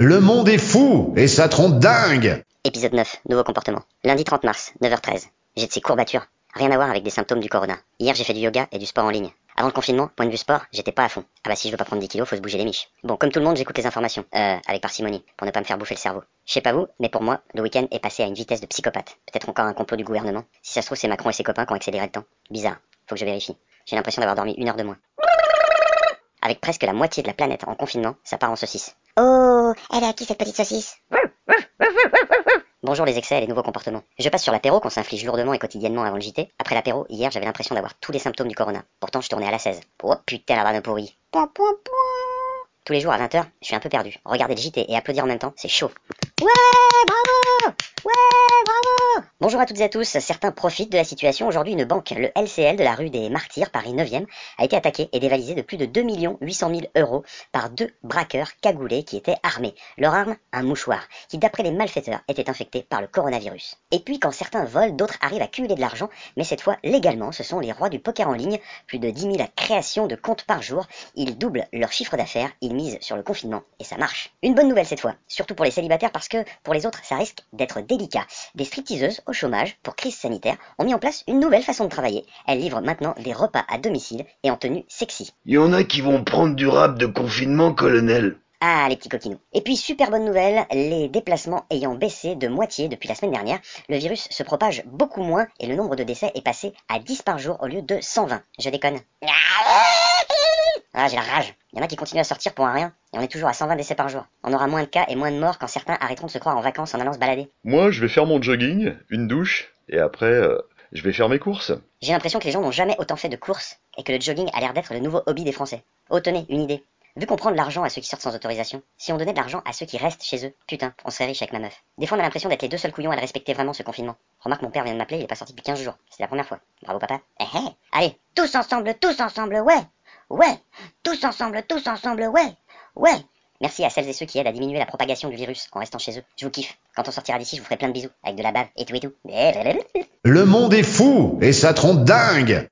Le monde est fou et ça trompe dingue Épisode 9, nouveau comportement. Lundi 30 mars, 9h13. J'ai de ces courbatures. Rien à voir avec des symptômes du corona. Hier, j'ai fait du yoga et du sport en ligne. Avant le confinement, point de vue sport, j'étais pas à fond. Ah bah si je veux pas prendre 10 kilos, faut se bouger les miches. Bon, comme tout le monde, j'écoute les informations. Euh, avec parcimonie, pour ne pas me faire bouffer le cerveau. Je sais pas vous, mais pour moi, le week-end est passé à une vitesse de psychopathe. Peut-être encore un complot du gouvernement. Si ça se trouve, c'est Macron et ses copains qui ont accéléré le temps. Bizarre. Faut que je vérifie. J'ai l'impression d'avoir dormi une heure de moins. Avec presque la moitié de la planète en confinement, ça part en saucisse. Oh, elle est à qui cette petite saucisse? Bonjour les excès et les nouveaux comportements. Je passe sur l'apéro qu'on s'inflige lourdement et quotidiennement avant le JT. Après l'apéro, hier, j'avais l'impression d'avoir tous les symptômes du corona. Pourtant, je tournais à la 16. Oh putain, la vanne pourrie. Tous les jours à 20h, je suis un peu perdu. Regarder le JT et applaudir en même temps, c'est chaud. Ouais, bravo Ouais, bravo Bonjour à toutes et à tous. Certains profitent de la situation. Aujourd'hui, une banque, le LCL de la rue des Martyrs, Paris 9e, a été attaquée et dévalisée de plus de 2 800 000 euros par deux braqueurs cagoulés qui étaient armés. Leur arme, un mouchoir, qui d'après les malfaiteurs était infecté par le coronavirus. Et puis quand certains volent, d'autres arrivent à cumuler de l'argent, mais cette fois légalement, ce sont les rois du poker en ligne. Plus de 10 000 créations de comptes par jour. Ils doublent leur chiffre d'affaires, ils misent sur le confinement et ça marche. Une bonne nouvelle cette fois, surtout pour les célibataires parce que pour les autres, ça risque d'être délicat. Des stripteaseuses au chômage pour crise sanitaire ont mis en place une nouvelle façon de travailler. Elles livrent maintenant des repas à domicile et en tenue sexy. Il y en a qui vont prendre du rap de confinement, colonel. Ah, les petits coquinous. Et puis, super bonne nouvelle, les déplacements ayant baissé de moitié depuis la semaine dernière, le virus se propage beaucoup moins et le nombre de décès est passé à 10 par jour au lieu de 120. Je déconne. Ah, j'ai la rage. Il y en a qui continuent à sortir pour un rien, et on est toujours à 120 décès par jour. On aura moins de cas et moins de morts quand certains arrêteront de se croire en vacances en allant se balader. Moi, je vais faire mon jogging, une douche, et après, euh, je vais faire mes courses. J'ai l'impression que les gens n'ont jamais autant fait de courses, et que le jogging a l'air d'être le nouveau hobby des Français. Oh, tenez, une idée. Vu qu'on prend de l'argent à ceux qui sortent sans autorisation, si on donnait de l'argent à ceux qui restent chez eux, putain, on serait riche avec ma meuf. Des fois, on a l'impression d'être les deux seuls couillons à le respecter vraiment ce confinement. Remarque, mon père vient de m'appeler, il est pas sorti depuis 15 jours. C'est la première fois. Bravo, papa. Eh, eh. Allez, Tous ensemble, tous ensemble, ouais Ouais Tous ensemble, tous ensemble, ouais Ouais Merci à celles et ceux qui aident à diminuer la propagation du virus en restant chez eux. Je vous kiffe. Quand on sortira d'ici, je vous ferai plein de bisous, avec de la bave et tout et tout. Le monde est fou et ça trompe dingue